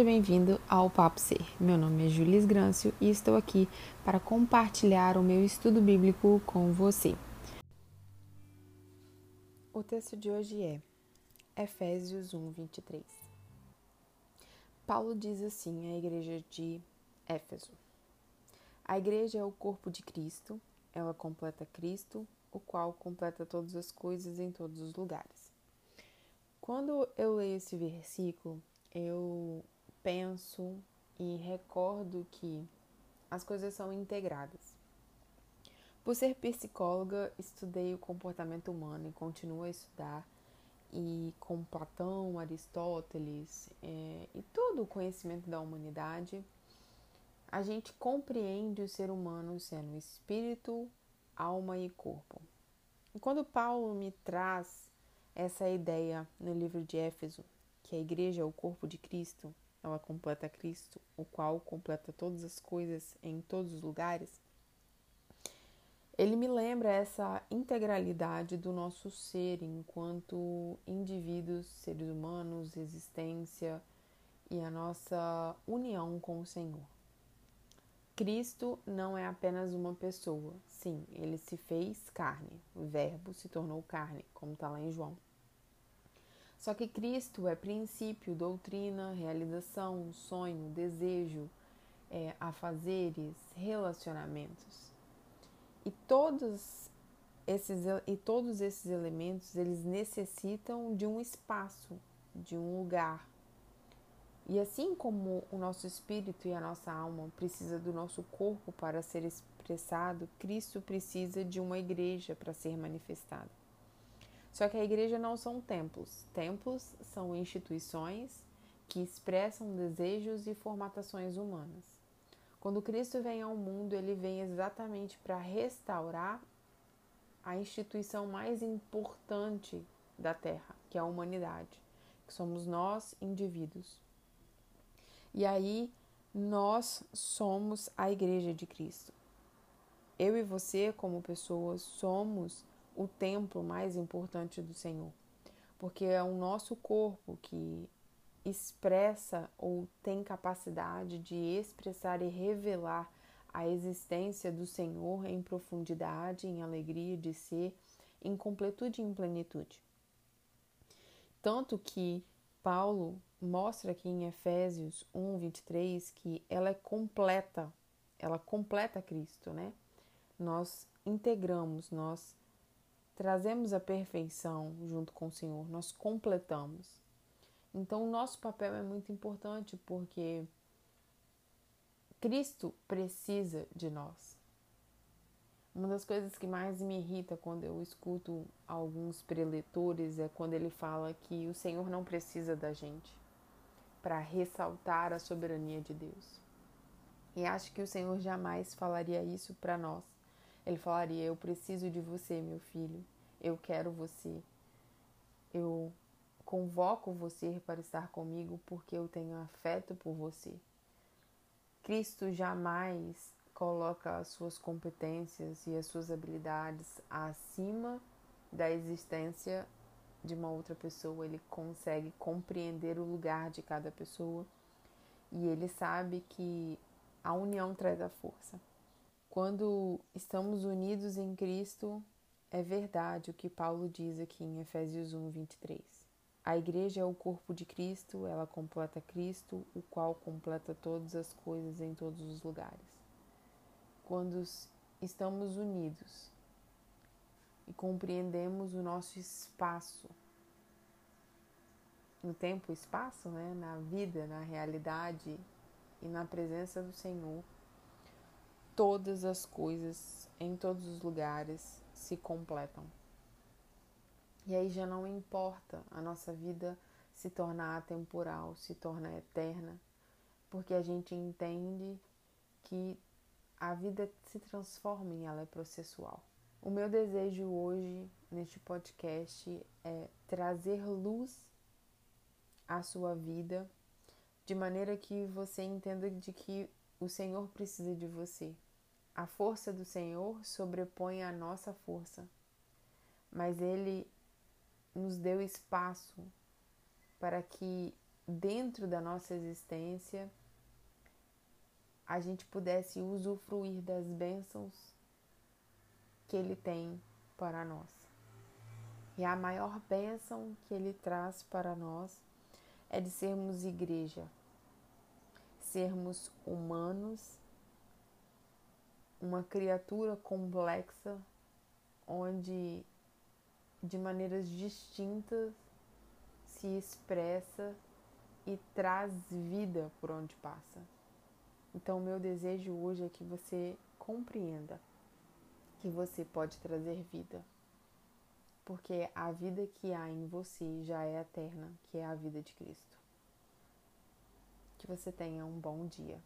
Seja bem-vindo ao Papo Ser. Meu nome é Julis Grâncio e estou aqui para compartilhar o meu estudo bíblico com você. O texto de hoje é Efésios 1, 23. Paulo diz assim à igreja de Éfeso: A igreja é o corpo de Cristo, ela completa Cristo, o qual completa todas as coisas em todos os lugares. Quando eu leio esse versículo, eu penso e recordo que as coisas são integradas. Por ser psicóloga, estudei o comportamento humano e continuo a estudar, e com Platão, Aristóteles é, e todo o conhecimento da humanidade, a gente compreende o ser humano sendo espírito, alma e corpo. E quando Paulo me traz essa ideia no livro de Éfeso, que a igreja é o corpo de Cristo, ela completa Cristo, o qual completa todas as coisas em todos os lugares. Ele me lembra essa integralidade do nosso ser enquanto indivíduos, seres humanos, existência e a nossa união com o Senhor. Cristo não é apenas uma pessoa. Sim, ele se fez carne. O Verbo se tornou carne, como está lá em João. Só que Cristo é princípio, doutrina, realização, sonho, desejo, é, afazeres, relacionamentos. E todos esses, e todos esses elementos eles necessitam de um espaço, de um lugar. E assim como o nosso espírito e a nossa alma precisa do nosso corpo para ser expressado, Cristo precisa de uma igreja para ser manifestado. Só que a igreja não são templos. Templos são instituições que expressam desejos e formatações humanas. Quando Cristo vem ao mundo, ele vem exatamente para restaurar a instituição mais importante da Terra, que é a humanidade, que somos nós, indivíduos. E aí, nós somos a Igreja de Cristo. Eu e você, como pessoas, somos o templo mais importante do Senhor, porque é o nosso corpo que expressa ou tem capacidade de expressar e revelar a existência do Senhor em profundidade, em alegria de ser, em completude e em plenitude. Tanto que Paulo mostra aqui em Efésios 1, 23 que ela é completa, ela completa Cristo, né? Nós integramos, nós trazemos a perfeição junto com o Senhor, nós completamos. Então, o nosso papel é muito importante porque Cristo precisa de nós. Uma das coisas que mais me irrita quando eu escuto alguns preletores é quando ele fala que o Senhor não precisa da gente para ressaltar a soberania de Deus. E acho que o Senhor jamais falaria isso para nós ele falaria: Eu preciso de você, meu filho. Eu quero você. Eu convoco você para estar comigo porque eu tenho afeto por você. Cristo jamais coloca as suas competências e as suas habilidades acima da existência de uma outra pessoa. Ele consegue compreender o lugar de cada pessoa e ele sabe que a união traz a força. Quando estamos unidos em Cristo, é verdade o que Paulo diz aqui em Efésios 1, 23. A igreja é o corpo de Cristo, ela completa Cristo, o qual completa todas as coisas em todos os lugares. Quando estamos unidos e compreendemos o nosso espaço no tempo e espaço, né, na vida, na realidade e na presença do Senhor, todas as coisas, em todos os lugares, se completam. E aí já não importa a nossa vida se tornar atemporal, se tornar eterna, porque a gente entende que a vida se transforma e ela é processual. O meu desejo hoje neste podcast é trazer luz à sua vida, de maneira que você entenda de que o Senhor precisa de você. A força do Senhor sobrepõe a nossa força, mas Ele nos deu espaço para que dentro da nossa existência a gente pudesse usufruir das bênçãos que Ele tem para nós. E a maior bênção que Ele traz para nós é de sermos igreja, sermos humanos, uma criatura complexa, onde de maneiras distintas se expressa e traz vida por onde passa. Então, meu desejo hoje é que você compreenda que você pode trazer vida, porque a vida que há em você já é eterna, que é a vida de Cristo. Você tenha um bom dia.